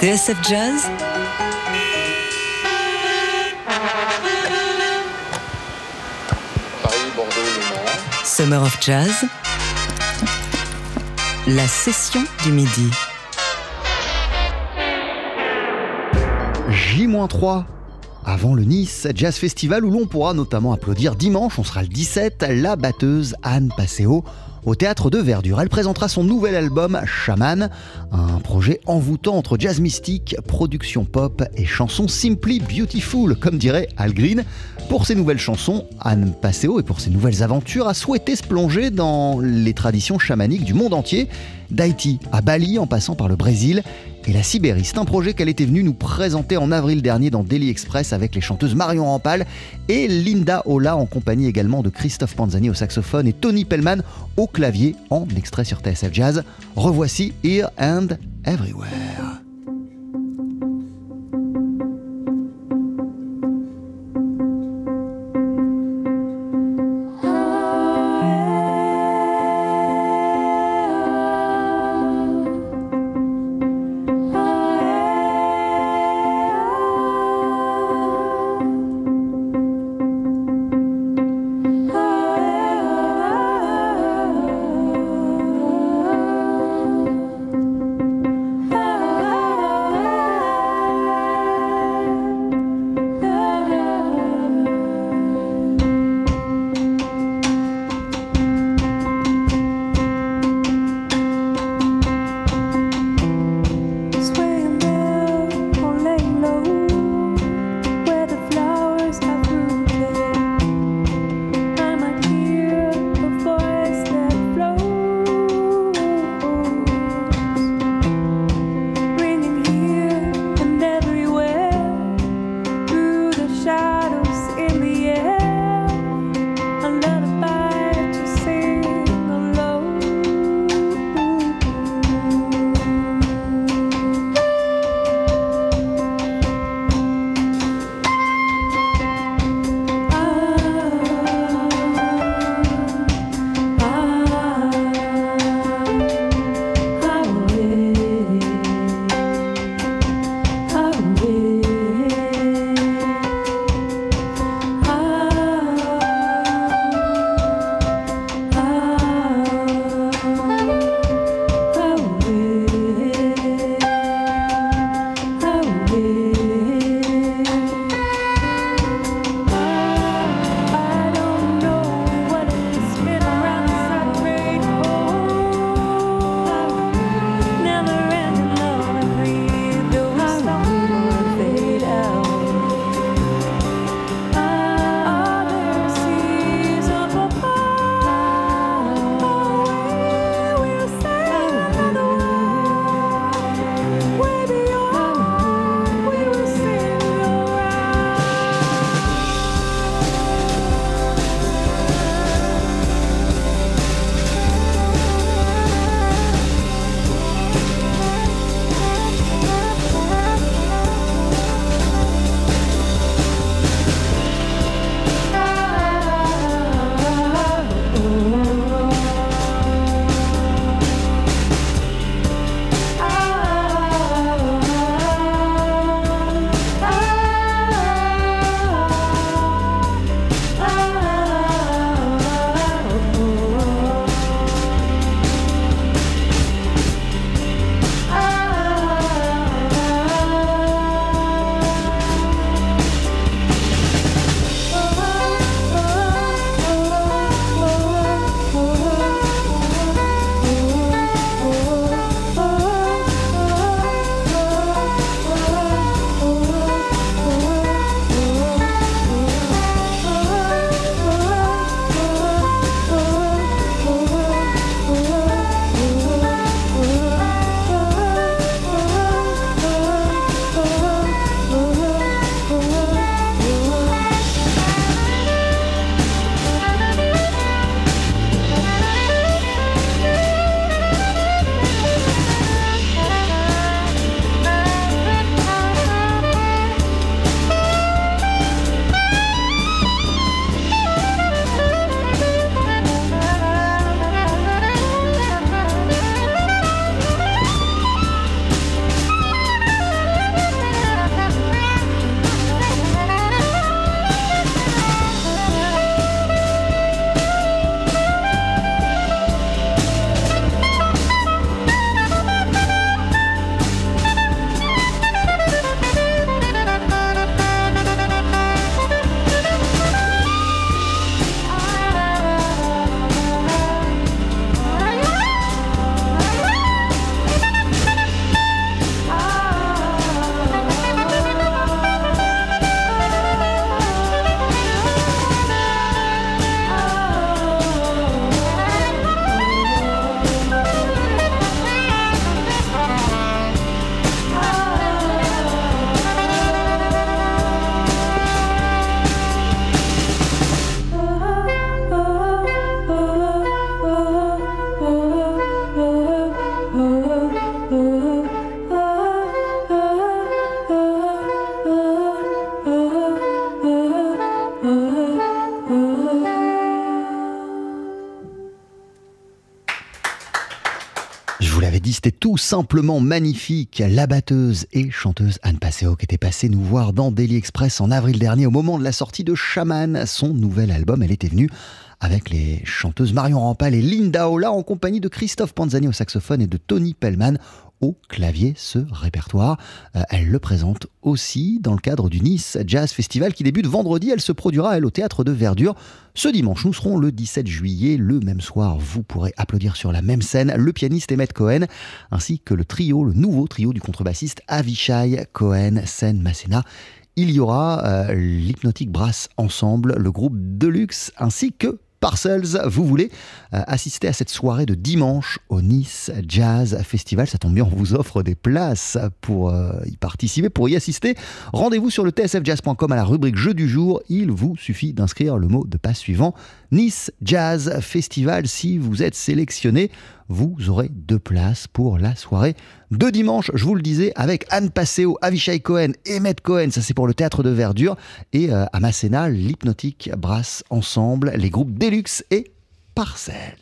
TSF Jazz Paris, Bordeaux, Le Mans. Summer of Jazz La session du midi. J-3 avant le Nice Jazz Festival où l'on pourra notamment applaudir dimanche, on sera le 17, la batteuse Anne Passeo au théâtre de Verdure. Elle présentera son nouvel album Shaman, un projet envoûtant entre jazz mystique, production pop et chansons simply beautiful, comme dirait Al Green. Pour ses nouvelles chansons, Anne Passeo et pour ses nouvelles aventures a souhaité se plonger dans les traditions chamaniques du monde entier, d'Haïti à Bali en passant par le Brésil et la Sibérie. C'est un projet qu'elle était venue nous présenter en avril dernier dans Daily Express avec les chanteuses Marion Rampal et Linda Ola en compagnie également de Christophe Panzani au saxophone et Tony Pellman au clavier en extrait sur TSF Jazz. Revoici Here and Everywhere. C'était tout simplement magnifique. La batteuse et chanteuse Anne Passeo qui était passée nous voir dans Daily Express en avril dernier au moment de la sortie de Shaman, son nouvel album. Elle était venue avec les chanteuses Marion Rampal et Linda Ola en compagnie de Christophe Panzani au saxophone et de Tony Pellman au clavier ce répertoire. Euh, elle le présente aussi dans le cadre du Nice Jazz Festival qui débute vendredi. Elle se produira, elle, au théâtre de Verdure ce dimanche. Nous serons le 17 juillet. Le même soir, vous pourrez applaudir sur la même scène le pianiste Emmett Cohen ainsi que le trio, le nouveau trio du contrebassiste Avishai Cohen, Sen Masséna il y aura euh, l'Hypnotic Brass Ensemble, le groupe Deluxe, ainsi que Parcels, vous voulez euh, assister à cette soirée de dimanche au Nice Jazz Festival. Ça tombe bien, on vous offre des places pour euh, y participer, pour y assister. Rendez-vous sur le tsfjazz.com à la rubrique Jeu du jour. Il vous suffit d'inscrire le mot de passe suivant Nice Jazz Festival. Si vous êtes sélectionné, vous aurez deux places pour la soirée de dimanche, je vous le disais, avec Anne Passeo, Avishai Cohen, Emmett Cohen, ça c'est pour le théâtre de verdure, et euh, à Masséna, l'hypnotique brasse ensemble les groupes Deluxe et Parcelles.